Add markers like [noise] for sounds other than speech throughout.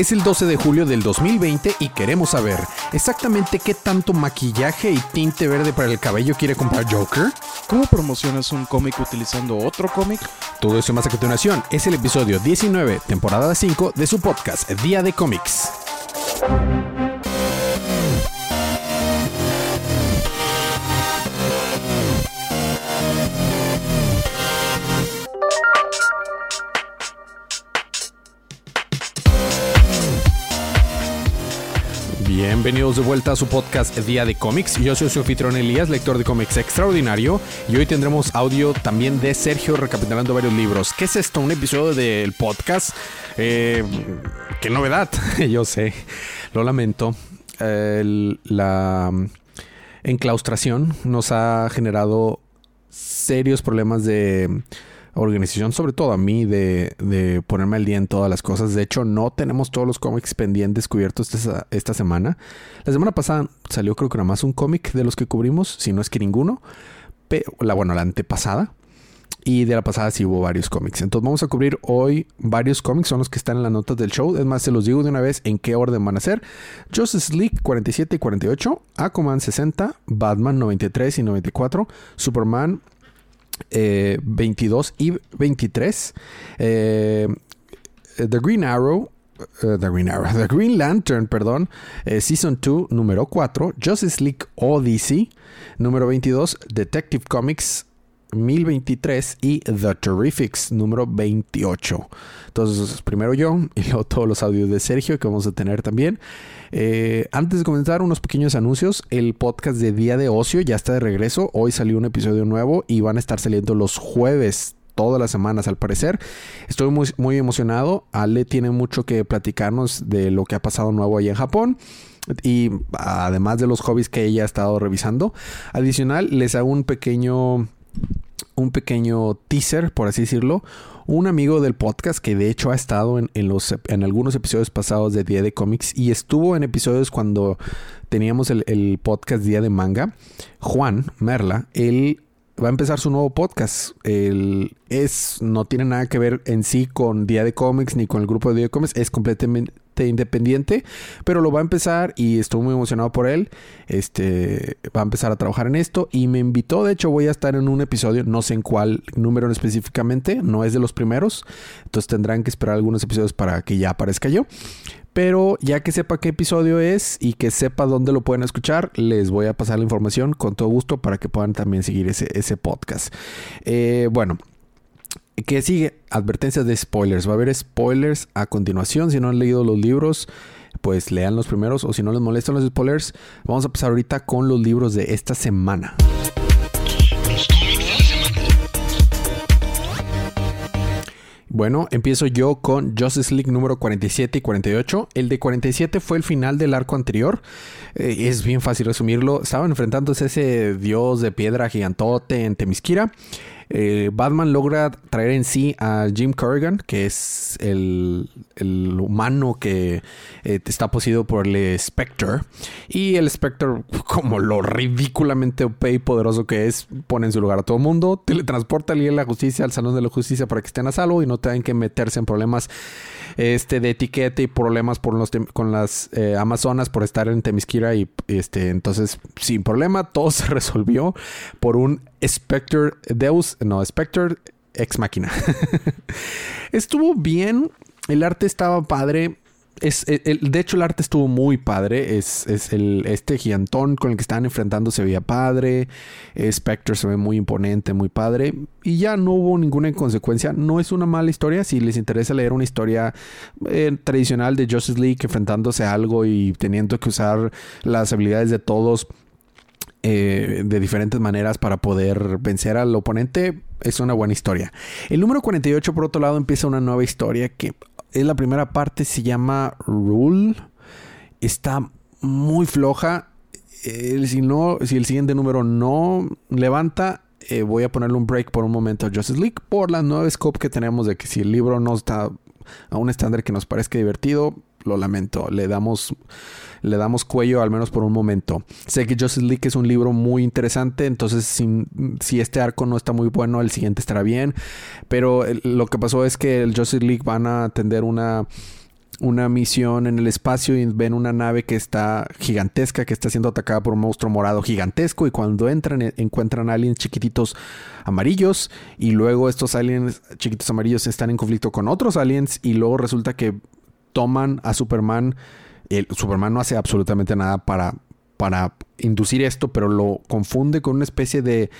Es el 12 de julio del 2020 y queremos saber exactamente qué tanto maquillaje y tinte verde para el cabello quiere comprar Joker. ¿Cómo promocionas un cómic utilizando otro cómic? Todo eso más a continuación es el episodio 19, temporada 5 de su podcast Día de Cómics. Bienvenidos de vuelta a su podcast Día de Cómics. Yo soy su anfitrión Elías, lector de cómics extraordinario. Y hoy tendremos audio también de Sergio recapitulando varios libros. ¿Qué es esto? ¿Un episodio del podcast? Eh, qué novedad, [laughs] yo sé. Lo lamento. la enclaustración nos ha generado serios problemas de organización, sobre todo a mí, de, ponerme al día en todas las cosas. De hecho, no tenemos todos los cómics pendientes cubiertos esta, semana. La semana pasada salió creo que nada más un cómic de los que cubrimos, si no es que ninguno. Pero, la, bueno, la antepasada. Y de la pasada sí hubo varios cómics. Entonces vamos a cubrir hoy varios cómics. Son los que están en las notas del show. Es más, se los digo de una vez en qué orden van a ser. Justice League 47 y 48. Aquaman 60. Batman 93 y 94. Superman 22 eh, y 23. Eh, The Green Arrow. Eh, The Green Arrow, [laughs] The Green Lantern, perdón, Season 2, número 4, Justice League Odyssey, número 22, Detective Comics 1023 y The Terrifics número 28. Entonces, primero yo y [laughs] luego todos los audios de Sergio que vamos a tener también. Eh, antes de comenzar, unos pequeños anuncios. El podcast de Día de Ocio ya está de regreso. Hoy salió un episodio nuevo y van a estar saliendo los jueves todas las semanas al parecer. Estoy muy, muy emocionado. Ale tiene mucho que platicarnos de lo que ha pasado nuevo ahí en Japón y además de los hobbies que ella ha estado revisando. Adicional, les hago un pequeño un pequeño teaser, por así decirlo. Un amigo del podcast que de hecho ha estado en, los, en algunos episodios pasados de Día de Cómics y estuvo en episodios cuando teníamos el, el podcast Día de Manga. Juan Merla, él va a empezar su nuevo podcast. Es, no tiene nada que ver en sí con Día de Cómics ni con el grupo de Día de Cómics. Es completamente independiente, pero lo va a empezar y estoy muy emocionado por él. Este va a empezar a trabajar en esto y me invitó. De hecho, voy a estar en un episodio, no sé en cuál número específicamente, no es de los primeros. Entonces tendrán que esperar algunos episodios para que ya aparezca yo. Pero ya que sepa qué episodio es y que sepa dónde lo pueden escuchar, les voy a pasar la información con todo gusto para que puedan también seguir ese, ese podcast. Eh, bueno, ¿Qué sigue? Advertencias de spoilers. Va a haber spoilers a continuación. Si no han leído los libros, pues lean los primeros. O si no les molestan los spoilers, vamos a empezar ahorita con los libros de esta semana. Bueno, empiezo yo con Justice League número 47 y 48. El de 47 fue el final del arco anterior. Eh, es bien fácil resumirlo. Estaban enfrentándose a ese dios de piedra gigantote en Temisquira. Eh, Batman logra traer en sí a Jim Corrigan, que es el, humano que eh, está poseído por el Spectre. Y el Spectre, como lo ridículamente OP y poderoso que es, pone en su lugar a todo el mundo, teletransporta al la justicia al Salón de la Justicia para que estén a salvo y no tengan que meterse en problemas este, de etiqueta y problemas por los con las eh, Amazonas por estar en Temisquira. Y este, entonces, sin problema, todo [laughs] se resolvió por un Spectre Deus, no, Spectre Ex Máquina. [laughs] Estuvo bien, el arte estaba padre. Es, el, de hecho, el arte estuvo muy padre. Es, el, este gigantón con el que estaban enfrentando se veía padre. Spectre se ve muy imponente, muy padre. Y ya no hubo ninguna inconsecuencia. No es una mala historia. Si les interesa leer una historia eh, tradicional de Justice League enfrentándose a algo y teniendo que usar las habilidades de todos eh, de diferentes maneras para poder vencer al oponente, es una buena historia. El número 48, por otro lado, empieza una nueva historia que es la primera parte, se llama Rule. Está muy floja. si, no, si el siguiente número no levanta, eh, voy a ponerle un break por un momento a Justice League por la nueva scope que tenemos de que si el libro no está a un estándar que nos parezca divertido, lo lamento. Le damos le damos cuello al menos por un momento. Sé que Justice League es un libro muy interesante, entonces si, si este arco no está muy bueno, el siguiente estará bien. Pero lo que pasó es que el Justice League van a atender una una misión en el espacio y ven una nave que está gigantesca, que está siendo atacada por un monstruo morado gigantesco y cuando entran e, encuentran aliens chiquititos amarillos y luego estos aliens chiquitos amarillos están en conflicto con otros aliens y luego resulta que toman a Superman. El, Superman no hace absolutamente nada para, para inducir esto, pero lo confunde con una especie de,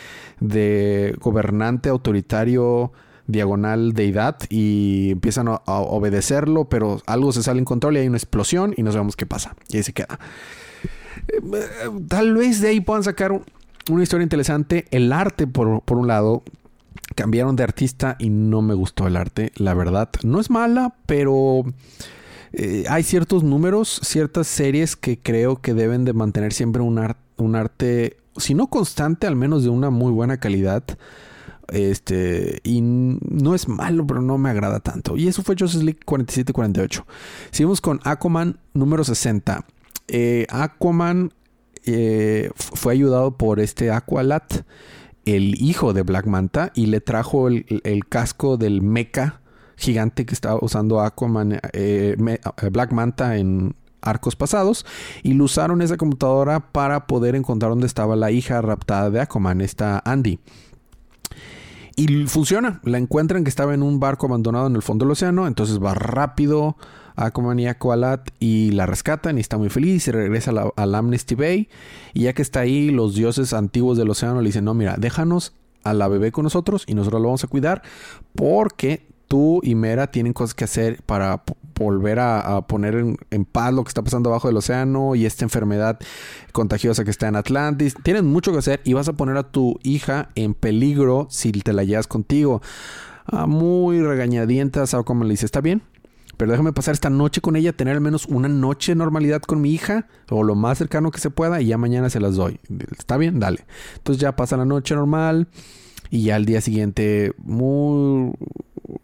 de gobernante autoritario diagonal deidad y empiezan a, obedecerlo, pero algo se sale en control y hay una explosión y no sabemos qué pasa. Y ahí se queda. Eh, tal vez de ahí puedan sacar una historia interesante. El arte, por, por un lado, cambiaron de artista y no me gustó el arte, la verdad. No es mala, pero... Eh, hay ciertos números, ciertas series que creo que deben de mantener siempre un, arte, si no constante, al menos de una muy buena calidad. Este, y no es malo, pero no me agrada tanto. Y eso fue Justice League 47-48. Seguimos con Aquaman número 60. Eh, Aquaman eh, fue ayudado por este Aqualat, el hijo de Black Manta, y le trajo el, casco del mecha gigante que estaba usando Aquaman, eh, Black Manta en arcos pasados y lo usaron esa computadora para poder encontrar dónde estaba la hija raptada de Aquaman, esta Andy. Y funciona. La encuentran que estaba en un barco abandonado en el fondo del océano. Entonces va rápido a y Aqualat y la rescatan y está muy feliz y regresa al Amnesty Bay. Y ya que está ahí, los dioses antiguos del océano le dicen, no, mira, déjanos a la bebé con nosotros y nosotros lo vamos a cuidar porque tú y Mera tienen cosas que hacer para volver a, poner en, paz lo que está pasando abajo del océano y esta enfermedad contagiosa que está en Atlantis. Tienen mucho que hacer y vas a poner a tu hija en peligro si te la llevas contigo. Ah, muy regañadienta, ¿sabes cómo le dice? ¿Está bien? Pero déjame pasar esta noche con ella, tener al menos una noche de normalidad con mi hija, o lo más cercano que se pueda, y ya mañana se las doy. ¿Está bien? Dale. Entonces ya pasa la noche normal, y ya al día siguiente, muy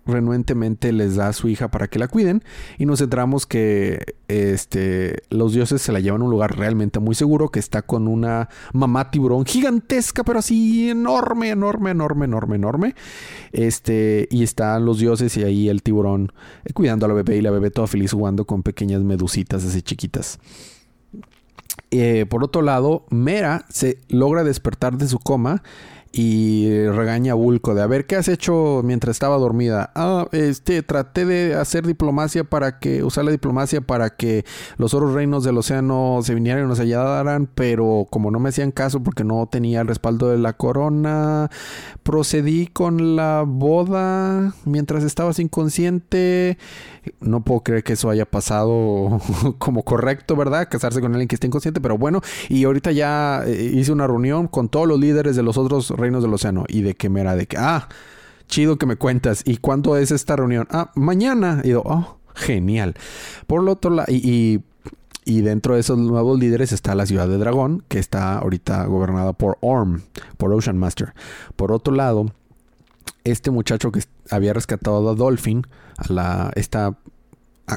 renuentemente les da a su hija para que la cuiden y nos centramos que este los dioses se la llevan a un lugar realmente muy seguro que está con una mamá tiburón gigantesca pero así enorme enorme enorme enorme enorme. Este y están los dioses y ahí el tiburón eh, cuidando a la bebé y la bebé toda feliz jugando con pequeñas medusitas así chiquitas. Eh, por otro lado Mera se logra despertar de su coma y regaña a Bulco de a ver qué has hecho mientras estaba dormida. Ah, este traté de hacer diplomacia para que usar la diplomacia para que los otros reinos del océano se vinieran y nos ayudaran, pero como no me hacían caso porque no tenía el respaldo de la corona, procedí con la boda mientras estabas inconsciente. No puedo creer que eso haya pasado [laughs] como correcto, ¿verdad? Casarse con alguien que esté inconsciente, pero bueno, y ahorita ya eh, hice una reunión con todos los líderes de los otros reinos reinos del océano. Y de que me era de que, ah, chido que me cuentas. ¿Y cuándo es esta reunión? Ah, mañana. Y digo, oh, genial. Por lo otro lado, y, y, dentro de esos nuevos líderes está la ciudad de Dragón, que está ahorita gobernada por Orm, por Ocean Master. Por otro lado, este muchacho que había rescatado a Dolphin, a la, esta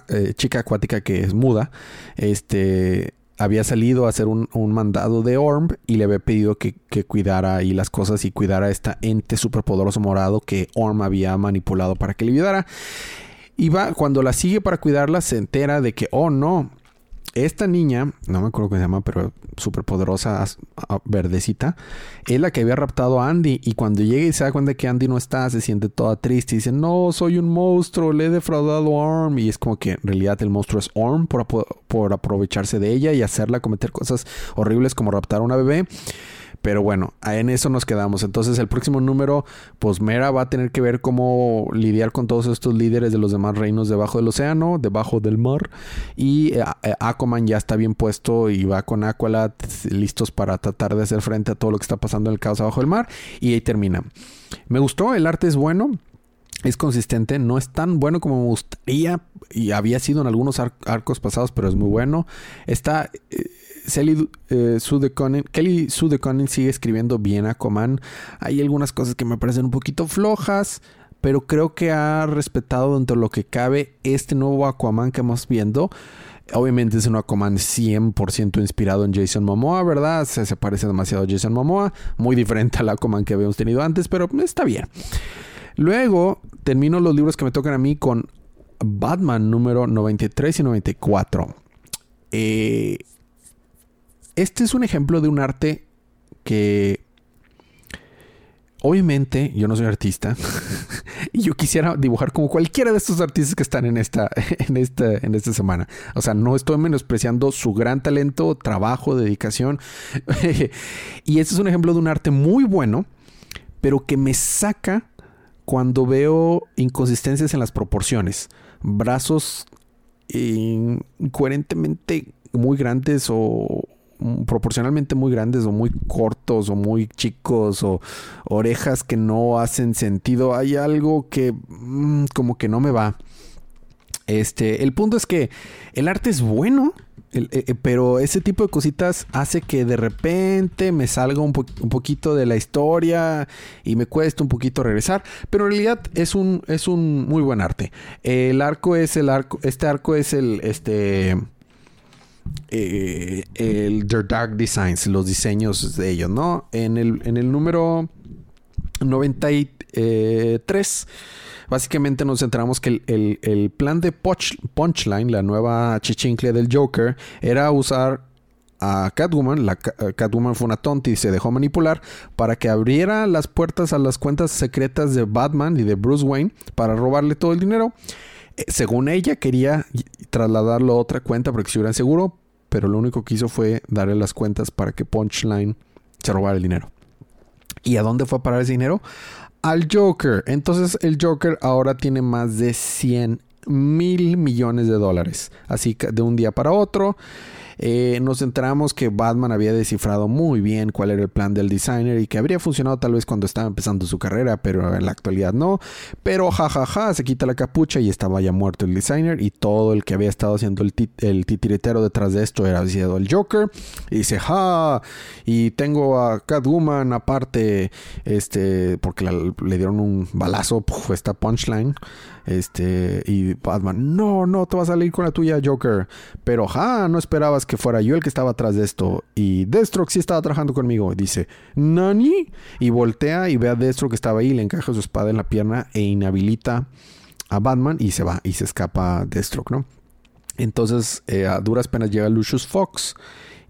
eh, chica acuática que es muda, este había salido a hacer un, mandado de Orm y le había pedido que, cuidara ahí las cosas y cuidara a esta ente superpoderoso morado que Orm había manipulado para que le ayudara. Y va, cuando la sigue para cuidarla, se entera de que, oh no, esta niña, no me acuerdo cómo se llama, pero súper poderosa, verdecita, es la que había raptado a Andy. Y cuando llega y se da cuenta que Andy no está, se siente toda triste y dice: No, soy un monstruo, le he defraudado a Orm. Y es como que en realidad el monstruo es Orm por, por aprovecharse de ella y hacerla cometer cosas horribles como raptar a una bebé. Pero bueno, en eso nos quedamos. Entonces el próximo número, pues Mera va a tener que ver cómo lidiar con todos estos líderes de los demás reinos debajo del océano, debajo del mar. Y eh, eh, Aquaman ya está bien puesto y va con Aqualad listos para tratar de hacer frente a todo lo que está pasando en el caos abajo del mar. Y ahí termina. Me gustó, el arte es bueno es consistente, no es tan bueno como me gustaría y había sido en algunos arcos pasados, pero es muy bueno. Está eh, Kelly eh, Sudeconin sigue escribiendo bien a. Hay algunas cosas que me parecen un poquito flojas, pero creo que ha respetado dentro de lo que cabe este nuevo Aquaman que hemos viendo. Obviamente es un Aquaman 100% inspirado en Jason Momoa, ¿verdad? Se, se, parece demasiado a Jason Momoa. Muy diferente al Aquaman que habíamos tenido antes, pero está bien. Luego termino los libros que me tocan a mí con Batman número 93 y 94. Eh, este es un ejemplo de un arte que obviamente yo no soy artista [laughs] y yo quisiera dibujar como cualquiera de estos artistas que están en esta, [laughs] en esta, en esta semana. O sea, no estoy menospreciando su gran talento, trabajo, dedicación. [laughs] y este es un ejemplo de un arte muy bueno, pero que me saca cuando veo inconsistencias en las proporciones. Brazos incoherentemente muy grandes o proporcionalmente muy grandes o muy cortos o muy chicos o orejas que no hacen sentido. Hay algo que mm, como que no me va. Este, el punto es que el arte es bueno, eh, eh, pero ese tipo de cositas hace que de repente me salga un, poquito de la historia y me cuesta un poquito regresar. Pero en realidad es un, es un muy buen arte. El arco es el arco, este arco es el, este, eh, el The Dark Designs, los diseños de ellos, ¿no? En el, en el número 93 básicamente nos centramos que el, plan de Punchline, la nueva chichincle del Joker, era usar a Catwoman, la eh, Catwoman fue una tonta y se dejó manipular para que abriera las puertas a las cuentas secretas de Batman y de Bruce Wayne para robarle todo el dinero. Según ella quería trasladarlo a otra cuenta para que estuvieran seguro, pero lo único que hizo fue darle las cuentas para que Punchline se robara el dinero. ¿Y a dónde fue a parar ese dinero? al Joker. Entonces el Joker ahora tiene más de 100 mil millones de dólares. Así que de un día para otro. Eh, nos enteramos que Batman había descifrado muy bien cuál era el plan del designer y que habría funcionado tal vez cuando estaba empezando su carrera, pero en la actualidad no. Pero jajaja, se quita la capucha y estaba ya muerto el designer y todo el que había estado haciendo el, titiritero detrás de esto era sido el Joker. Y dice, ja, y tengo a Catwoman aparte, este, porque le dieron un balazo, esta punchline. Este, y Batman, no, no, te vas a salir con la tuya, Joker. Pero, ja, no esperabas que fuera yo el que estaba atrás de esto. Y Deathstroke sí estaba trabajando conmigo. Dice, ¿Nani? Y voltea y ve a Deathstroke que estaba ahí, le encaja su espada en la pierna e inhabilita a Batman y se va y se escapa Deathstroke, ¿no? Entonces, eh, a duras penas llega Lucius Fox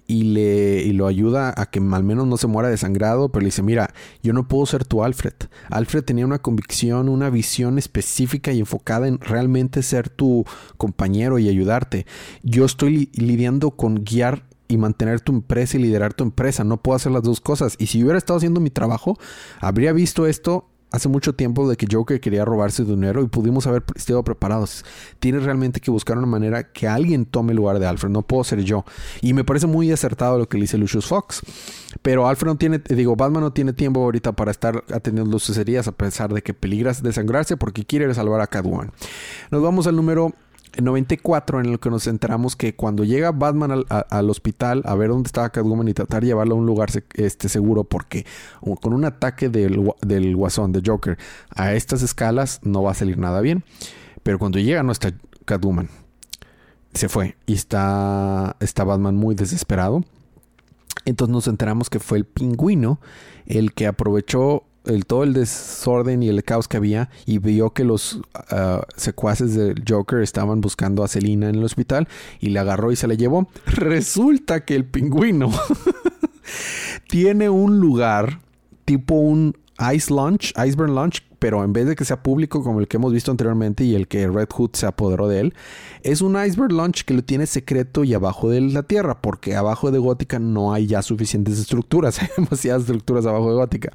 y, le, y lo ayuda a que al menos no se muera desangrado, pero le dice, mira, yo no puedo ser tu Alfred. Alfred tenía una convicción, una visión específica y enfocada en realmente ser tu compañero y ayudarte. Yo estoy lidiando con guiar y mantener tu empresa y liderar tu empresa. No puedo hacer las dos cosas. Y si yo hubiera estado haciendo mi trabajo, habría visto esto hace mucho tiempo de que Joker quería robarse dinero y pudimos haber estado preparados. Tienes realmente que buscar una manera que alguien tome el lugar de Alfred. No puedo ser yo. Y me parece muy acertado lo que le dice Lucius Fox. Pero Alfred no tiene, digo, Batman no tiene tiempo ahorita para estar atendiendo lucerías a pesar de que peligras desangrarse porque quiere salvar a Catwoman. Nos vamos al número 94 en el que nos enteramos que cuando llega Batman al, hospital a ver dónde estaba Catwoman y tratar de llevarlo a un lugar este, seguro porque con un ataque del, del guasón, de Joker, a estas escalas no va a salir nada bien. Pero cuando llega no está Catwoman. Se fue y está, está Batman muy desesperado. Entonces nos enteramos que fue el pingüino el que aprovechó el, todo el desorden y el caos que había y vio que los ah, secuaces del Joker estaban buscando a Selina en el hospital y le agarró y se la llevó. Resulta que el pingüino [laughs] tiene un lugar tipo un Ice Launch, Iceberg Launch, pero en vez de que sea público como el que hemos visto anteriormente y el que Red Hood se apoderó de él, es un iceberg launch que lo tiene secreto y abajo de la tierra, porque abajo de Gótica no hay ya suficientes estructuras, [laughs] hay demasiadas estructuras abajo de Gótica.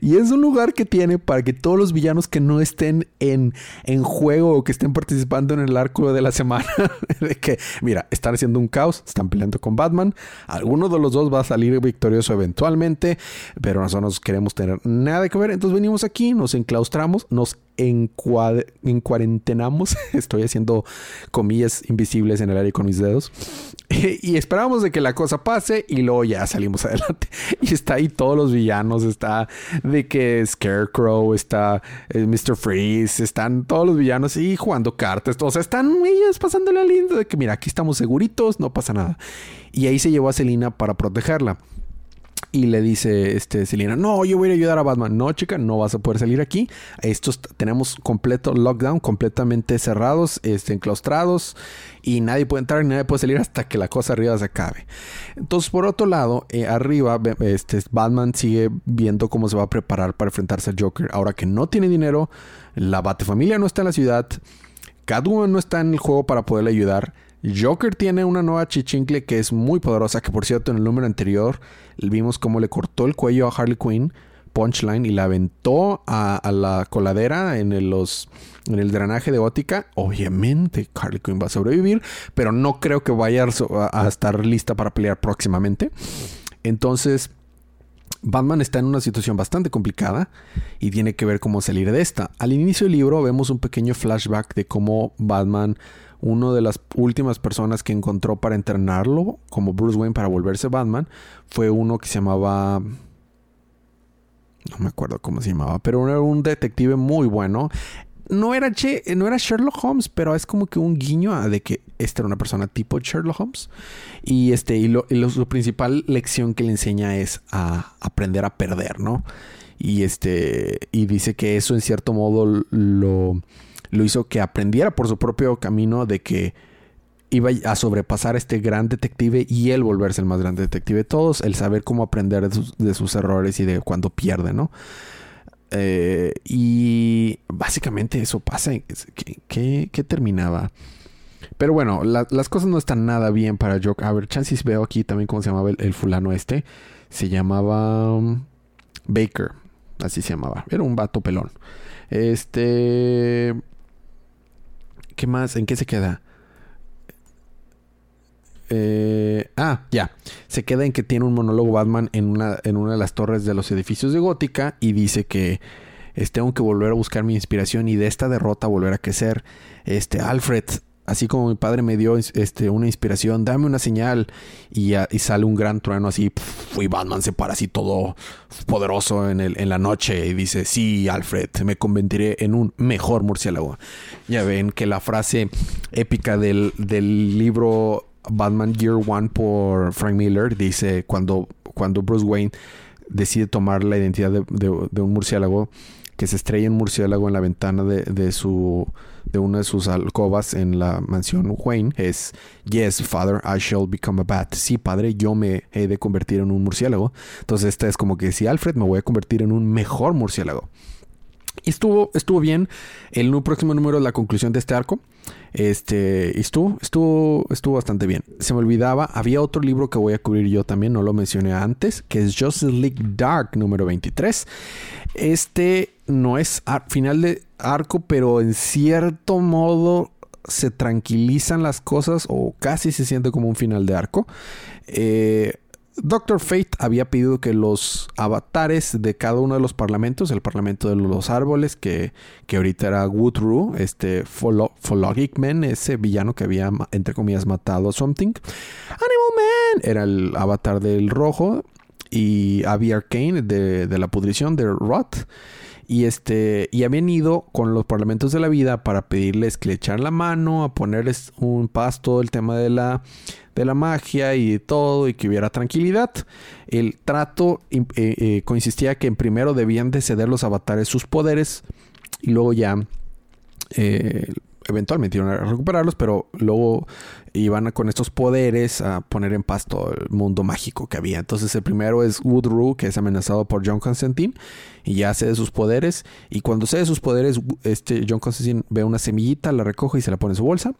Y es un lugar que tiene para que todos los villanos que no estén en, en juego o que estén participando en el arco de la semana, [laughs] de que, mira, están haciendo un caos, están peleando con Batman, alguno de los dos va a salir victorioso eventualmente, pero nosotros queremos tener nada que ver, entonces venimos aquí, nos enclaustramos, nos encuarentenamos, [laughs] estoy haciendo comillas invisibles en el aire con mis dedos, [laughs] y esperamos de que la cosa pase y luego ya salimos [laughs] adelante. Y está ahí todos los villanos, está de que Scarecrow, está eh, Mr. Freeze, están todos los villanos y jugando cartas, o sea, están ellos pasándole lindo de que mira, aquí estamos seguritos, no pasa nada. Y ahí se llevó a Selina para protegerla. Y le dice este Selina, no, yo voy a ayudar a Batman. No, chica, no vas a poder salir aquí. Estos tenemos completo lockdown, completamente cerrados, este, enclaustrados y nadie puede entrar y nadie puede salir hasta que la cosa arriba se acabe. Entonces, por otro lado, eh, arriba, este, Batman sigue viendo cómo se va a preparar para enfrentarse al Joker. Ahora que no tiene dinero, la Batefamilia no está en la ciudad, Catwoman no está en el juego para poderle ayudar. Joker tiene una nueva chichincle que es muy poderosa, que por cierto en el número anterior vimos cómo le cortó el cuello a Harley Quinn, punchline, y la aventó a, la coladera en el, drenaje de gótica. Obviamente Harley Quinn va a sobrevivir, pero no creo que vaya a, estar lista para pelear próximamente. Entonces... Batman está en una situación bastante complicada y tiene que ver cómo salir de esta. Al inicio del libro vemos un pequeño flashback de cómo Batman una de las últimas personas que encontró para entrenarlo como Bruce Wayne para volverse Batman fue uno que se llamaba no me acuerdo cómo se llamaba, pero era un detective muy bueno. No era, no era Sherlock Holmes, pero es como que un guiño a de que esta era una persona tipo Sherlock Holmes. Y este, y, lo, su principal lección que le enseña es a aprender a perder, ¿no? Y este, y dice que eso en cierto modo lo, lo hizo que aprendiera por su propio camino de que iba a sobrepasar a este gran detective y él volverse el más grande detective de todos, el saber cómo aprender de sus, errores y de cuando pierde, ¿no? Eh, y básicamente eso pasa. ¿Qué, terminaba? Pero bueno, las cosas no están nada bien para Joker. A ver, chances veo aquí también cómo se llamaba el, el fulano este. Se llamaba um, Baker. Así se llamaba. Era un vato pelón. Este. ¿Qué más? ¿En qué se queda? Eh, ah, ya. Se queda en que tiene un monólogo Batman en una, en una de las torres de los edificios de Gótica y dice que este, tengo que volver a buscar mi inspiración y de esta derrota volver a crecer. Este, Alfred, así como mi padre me dio este, una inspiración, dame una señal y, sale un gran trueno así y Batman se para así todo poderoso en, el, en la noche y dice, sí, Alfred, me convertiré en un mejor murciélago. Ya ven que la frase épica del, del libro Batman Year One por Frank Miller dice cuando, cuando Bruce Wayne decide tomar la identidad de, un murciélago que se estrella un murciélago en la ventana de, de, su de una de sus alcobas en la mansión Wayne es Yes, father, I shall become a bat. Sí, padre, yo me he de convertir en un murciélago. Entonces esta es como que si Alfred me voy a convertir en un mejor murciélago. Y estuvo, estuvo bien. El próximo número la conclusión de este arco. Este, estuvo, estuvo, estuvo bastante bien. Se me olvidaba, había otro libro que voy a cubrir yo también, no lo mencioné antes, que es Justice League Dark número 23. Este no es final de arco, pero en cierto modo se tranquilizan las cosas o casi se siente como un final de arco. Eh, Doctor Fate había pedido que los avatares de cada uno de los parlamentos, el parlamento de los árboles, que, que ahorita era Woodrue, este Phologic Man, ese villano que había, entre comillas, matado Something. Animal Man era el avatar del rojo. Y Abby Arcane de, de la pudrición de Rot. Y este, y habían ido con los parlamentos de la vida para pedirles que le echaran la mano, a ponerles un paz todo el tema de la, de la magia y de todo, y que hubiera tranquilidad. El trato eh, eh, consistía que en primero debían de ceder los avatares sus poderes, y luego ya eh, eventualmente iban a recuperarlos, pero luego iban con estos poderes a poner en paz todo el mundo mágico que había. Entonces el primero es Woodrue, que es amenazado por John Constantine, y ya cede sus poderes. Y cuando cede sus poderes, este John Constantine ve una semillita, la recoge y se la pone en su bolsa.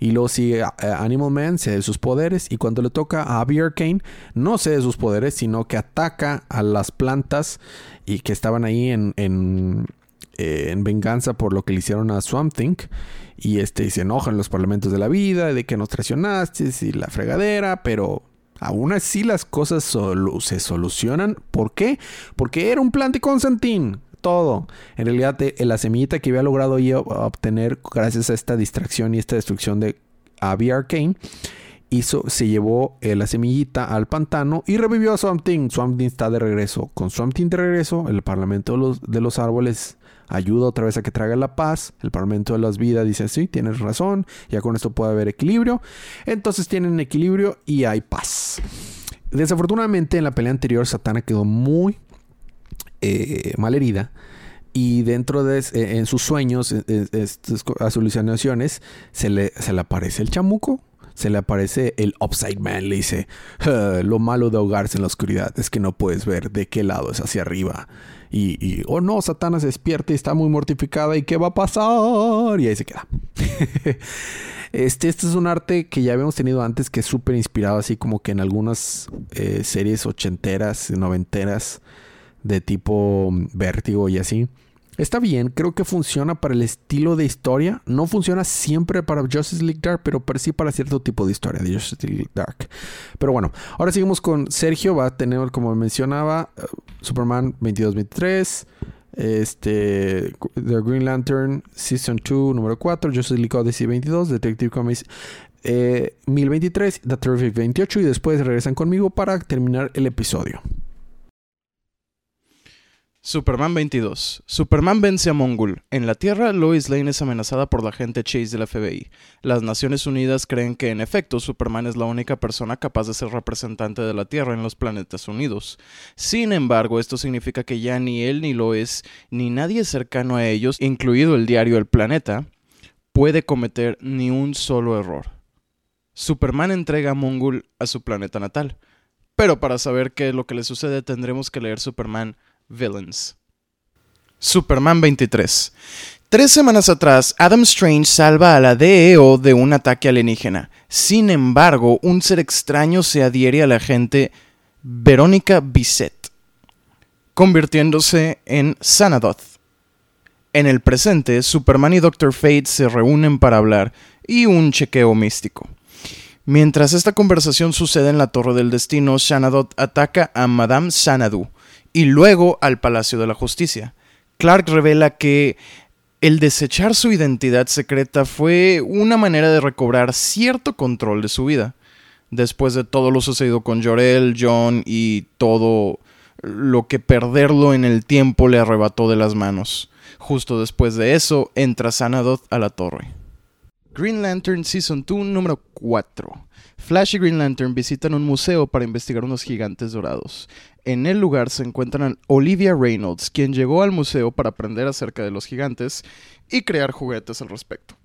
Y luego sigue Animal Man, cede sus poderes. Y cuando le toca a Arcane, no cede sus poderes, sino que ataca a las plantas y que estaban ahí en eh, en venganza por lo que le hicieron a Swamp Thing. Y este se enojan los parlamentos de la vida, de que nos traicionaste y la fregadera, pero aún así las cosas se solucionan. ¿Por qué? Porque era un plan de Constantine. Todo. En realidad, eh, la semillita que había logrado yo obtener gracias a esta distracción y esta destrucción de Abby Arcane hizo, se llevó eh, la semillita al pantano y revivió a Swamp Thing. Swamp Thing está de regreso. Con Swamp Thing de regreso, el Parlamento de los Árboles ayuda otra vez a que traiga la paz. El Parlamento de las Vidas dice, sí, tienes razón, ya con esto puede haber equilibrio. Entonces tienen equilibrio y hay paz. Desafortunadamente en la pelea anterior Satana quedó muy eh, mal herida y dentro de eh, en sus sueños, en, sus alucinaciones, se le, se le aparece el chamuco. Se le aparece el Upside Man. Le dice: Lo malo de ahogarse en la oscuridad es que no puedes ver de qué lado es hacia arriba. Y, y oh no, Satana se despierta y está muy mortificada. ¿Y qué va a pasar? Y ahí se queda. [laughs] Este, este es un arte que ya habíamos tenido antes, que es súper inspirado, así como que en algunas eh, series ochenteras, noventeras, de tipo vértigo y así. Está bien, creo que funciona para el estilo de historia. No funciona siempre para Justice League Dark, pero sí para cierto tipo de historia de Justice League Dark. Pero bueno, ahora seguimos con Sergio. Va a tener, como mencionaba, uh, Superman 22-23. Este, The Green Lantern Season 2, número 4. Justice League Odyssey 22. Detective Comics 1023. Eh, The Terrific 28. Y después regresan conmigo para terminar el episodio. Superman 22. Superman vence a Mongul. En la Tierra, Lois Lane es amenazada por la gente Chase de la FBI. Las Naciones Unidas creen que, en efecto, Superman es la única persona capaz de ser representante de la Tierra en los planetas unidos. Sin embargo, esto significa que ya ni él ni Lois, ni nadie cercano a ellos, incluido el diario El Planeta, puede cometer ni un solo error. Superman entrega a Mongul a su planeta natal. Pero para saber qué es lo que le sucede tendremos que leer Superman Villains. Superman 23. Tres semanas atrás, Adam Strange salva a la DEO de un ataque alienígena. Sin embargo, un ser extraño se adhiere a la agente Verónica Bisset, convirtiéndose en Sanadoth. En el presente, Superman y Doctor Fate se reúnen para hablar y un chequeo místico. Mientras esta conversación sucede en la Torre del Destino, Sanadoth ataca a Madame Sanadu y luego al Palacio de la Justicia. Clark revela que el desechar su identidad secreta fue una manera de recobrar cierto control de su vida. Después de todo lo sucedido con Jorel, John y todo lo que perderlo en el tiempo le arrebató de las manos. Justo después de eso, entra Sanadoth a la torre. Green Lantern Season 2 número 4. Flash y Green Lantern visitan un museo para investigar unos gigantes dorados. En el lugar se encuentran Olivia Reynolds, quien llegó al museo para aprender acerca de los gigantes y crear juguetes al respecto.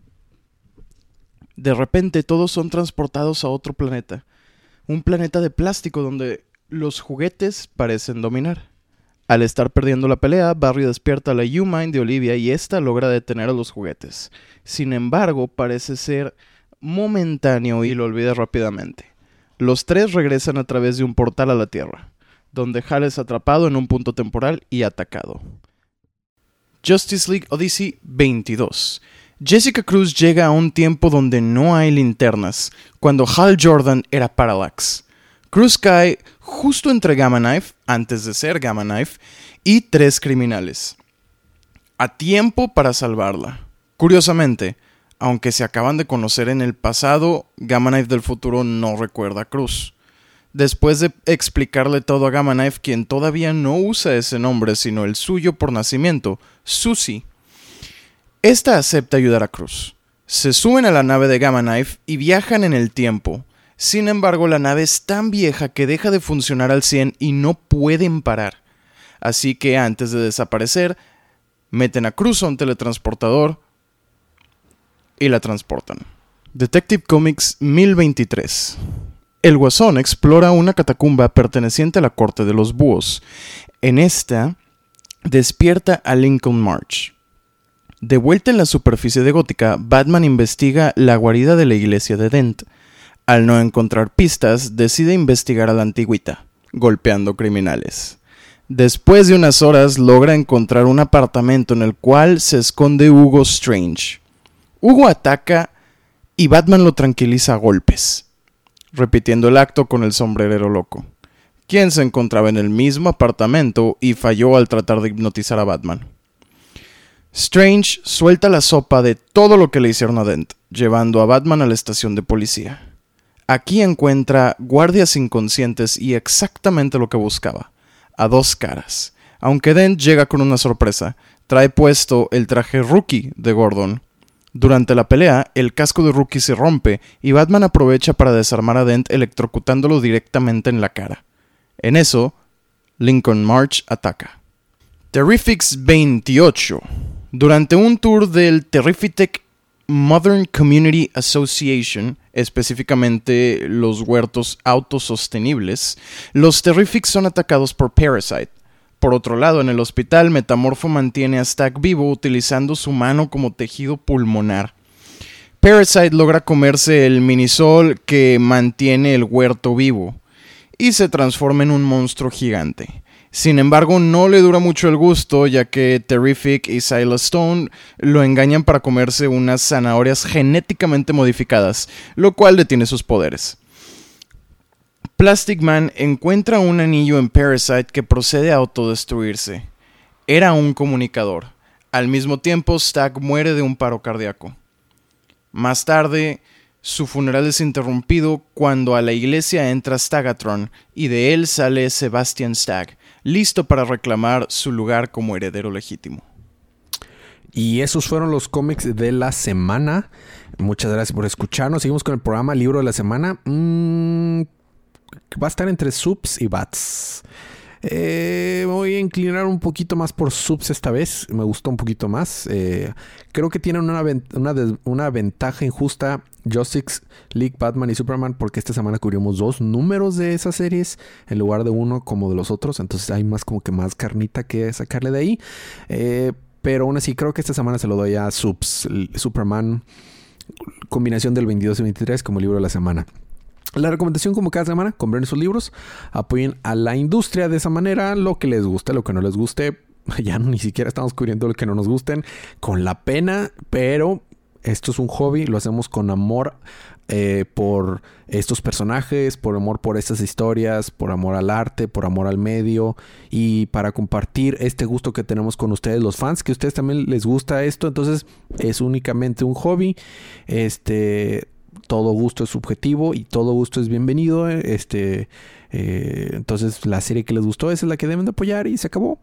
De repente todos son transportados a otro planeta, un planeta de plástico donde los juguetes parecen dominar. Al estar perdiendo la pelea, Barry despierta a la U-Mind de Olivia y ésta logra detener a los juguetes. Sin embargo, parece ser momentáneo y lo olvida rápidamente. Los tres regresan a través de un portal a la Tierra, donde Hal es atrapado en un punto temporal y atacado. Justice League Odyssey 22. Jessica Cruz llega a un tiempo donde no hay linternas, cuando Hal Jordan era Parallax. Cruz cae justo entre Gamma Knife, antes de ser Gamma Knife, y tres criminales. A tiempo para salvarla. Curiosamente, aunque se acaban de conocer en el pasado, Gamma Knife del futuro no recuerda a Cruz. Después de explicarle todo a Gamma Knife, quien todavía no usa ese nombre sino el suyo por nacimiento, Susie, esta acepta ayudar a Cruz. Se suben a la nave de Gamma Knife y viajan en el tiempo. Sin embargo, la nave es tan vieja que deja de funcionar al 100 y no pueden parar. Así que antes de desaparecer, meten a Cruz a un teletransportador, y la transportan. Detective Comics 1023. El Guasón explora una catacumba perteneciente a la Corte de los Búhos. En esta, despierta a Lincoln March. De vuelta en la superficie de Gótica, Batman investiga la guarida de la iglesia de Dent. Al no encontrar pistas, decide investigar a la antigüita, golpeando criminales. Después de unas horas logra encontrar un apartamento en el cual se esconde Hugo Strange. Hugo ataca y Batman lo tranquiliza a golpes, repitiendo el acto con el sombrerero loco, quien se encontraba en el mismo apartamento y falló al tratar de hipnotizar a Batman. Strange suelta la sopa de todo lo que le hicieron a Dent, llevando a Batman a la estación de policía. Aquí encuentra guardias inconscientes y exactamente lo que buscaba, a dos caras. Aunque Dent llega con una sorpresa, trae puesto el traje rookie de Gordon, Durante la pelea, el casco de Rookie se rompe y Batman aprovecha para desarmar a Dent electrocutándolo directamente en la cara. En eso, Lincoln March ataca. Terrifics 28. Durante un tour del Terrific Modern Community Association, específicamente los huertos autosostenibles, los Terrifics son atacados por Parasite. Por otro lado, en el hospital, Metamorfo mantiene a Stack vivo utilizando su mano como tejido pulmonar. Parasite logra comerse el minisol que mantiene el huerto vivo y se transforma en un monstruo gigante. Sin embargo, no le dura mucho el gusto, ya que Terrific y Silas Stone lo engañan para comerse unas zanahorias genéticamente modificadas, lo cual detiene sus poderes. Plastic Man encuentra un anillo en Parasite que procede a autodestruirse. Era un comunicador. Al mismo tiempo, Stack muere de un paro cardíaco. Más tarde, su funeral es interrumpido cuando a la iglesia entra Stagatron y de él sale Sebastian Stagg, listo para reclamar su lugar como heredero legítimo. Y esos fueron los cómics de la semana. Muchas gracias por escucharnos. Seguimos con el programa Libro de la Semana. Mm, va a estar entre subs y bats. Eh, voy a inclinar un poquito más por subs esta vez. Me gustó un poquito más. Eh, creo que tienen una, una, ventaja injusta Justice League, Batman y Superman porque esta semana cubrimos dos números de esas series en lugar de uno como de los otros. Entonces hay más como que más carnita que sacarle de ahí. Eh, pero aún así creo que esta semana se lo doy a Subs, Superman, combinación del 22 y 23 como libro de la semana. La recomendación como cada semana, compren sus libros, apoyen a la industria de esa manera, lo que les guste, lo que no les guste, [laughs] ya ni siquiera estamos cubriendo lo que no nos gusten, con la pena, pero esto es un hobby, lo hacemos con amor eh, por estos personajes, por amor por estas historias, por amor al arte, por amor al medio y para compartir este gusto que tenemos con ustedes los fans, que a ustedes también les gusta esto, entonces es únicamente un hobby, este todo gusto es subjetivo y todo gusto es bienvenido. Este, eh, entonces la serie que les gustó es la que deben de apoyar y se acabó.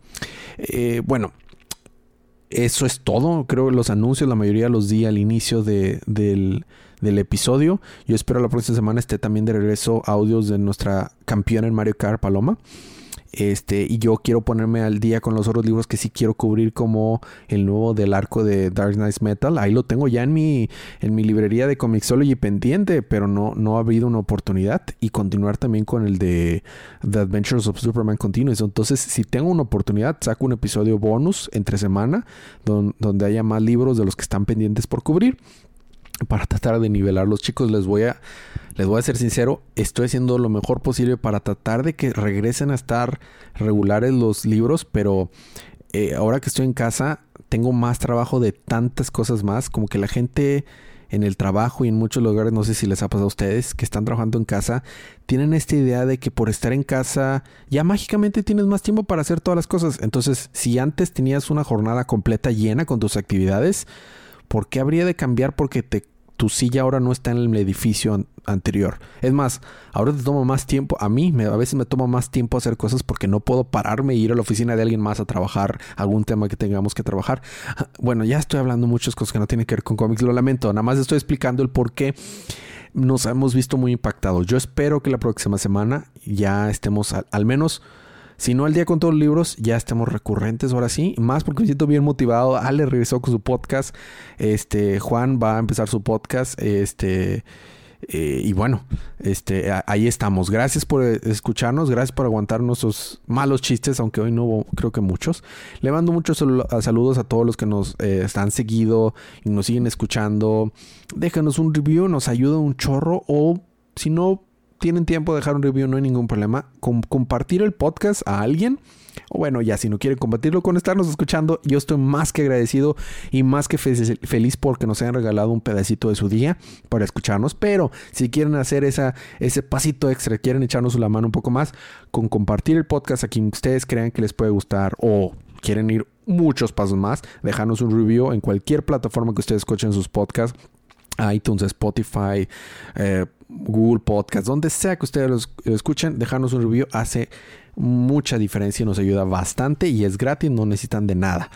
Eh, bueno, eso es todo. Creo que los anuncios la mayoría los di al inicio del, del, episodio. Yo espero la próxima semana esté también de regreso audios de nuestra campeona en Mario Kart Paloma. Este, y yo quiero ponerme al día con los otros libros que sí quiero cubrir, como el nuevo del arco de Dark Knight Metal. Ahí lo tengo ya en mi, en mi librería de Comixology pendiente, pero no, no ha habido una oportunidad. Y continuar también con el de The Adventures of Superman Continuous. Entonces, si tengo una oportunidad, saco un episodio bonus entre semana, donde haya más libros de los que están pendientes por cubrir para tratar de nivelar los chicos les voy a les voy a ser sincero estoy haciendo lo mejor posible para tratar de que regresen a estar regulares los libros pero eh, ahora que estoy en casa tengo más trabajo de tantas cosas más como que la gente en el trabajo y en muchos lugares no sé si les ha pasado a ustedes que están trabajando en casa tienen esta idea de que por estar en casa ya mágicamente tienes más tiempo para hacer todas las cosas. Entonces si antes tenías una jornada completa llena con tus actividades ¿por qué habría de cambiar porque te, tu silla ahora no está en el edificio anterior? Es más, ahora te toma más tiempo, a mí a veces me toma más tiempo hacer cosas porque no puedo pararme e ir a la oficina de alguien más a trabajar algún tema que tengamos que trabajar. Bueno, ya estoy hablando muchas cosas que no tienen que ver con cómics, lo lamento, nada más estoy explicando el por qué nos hemos visto muy impactados. Yo espero que la próxima semana ya estemos al menos si no al día con todos los libros, ya estamos recurrentes ahora sí. Más porque me siento bien motivado. Ale regresó con su podcast. Este, Juan va a empezar su podcast. Este. Eh, y bueno, este, ahí estamos. Gracias por escucharnos, gracias por aguantar nuestros malos chistes, aunque hoy no hubo, creo que muchos. Le mando muchos saludos a todos los que nos eh, están seguido y nos siguen escuchando. Déjanos un review, nos ayuda un chorro. O si no, tienen tiempo de dejar un review, no hay ningún problema. Compartir el podcast a alguien. O bueno, ya si no quieren compartirlo con estarnos escuchando, yo estoy más que agradecido y más que feliz porque nos hayan regalado un pedacito de su día para escucharnos. Pero si quieren hacer ese pasito extra, quieren echarnos la mano un poco más, con compartir el podcast a quien ustedes crean que les puede gustar o quieren ir muchos pasos más, dejarnos un review en cualquier plataforma que ustedes escuchen sus podcasts iTunes, Spotify, eh, Google Podcast, donde sea que ustedes lo escuchen, dejarnos un review hace mucha diferencia y nos ayuda bastante y es gratis, no necesitan de nada.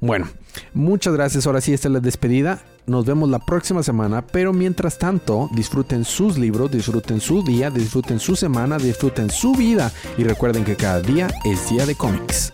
Bueno, muchas gracias. Ahora sí, esta es la despedida. Nos vemos la próxima semana, pero mientras tanto, disfruten sus libros, disfruten su día, disfruten su semana, disfruten su vida y recuerden que cada día es día de cómics.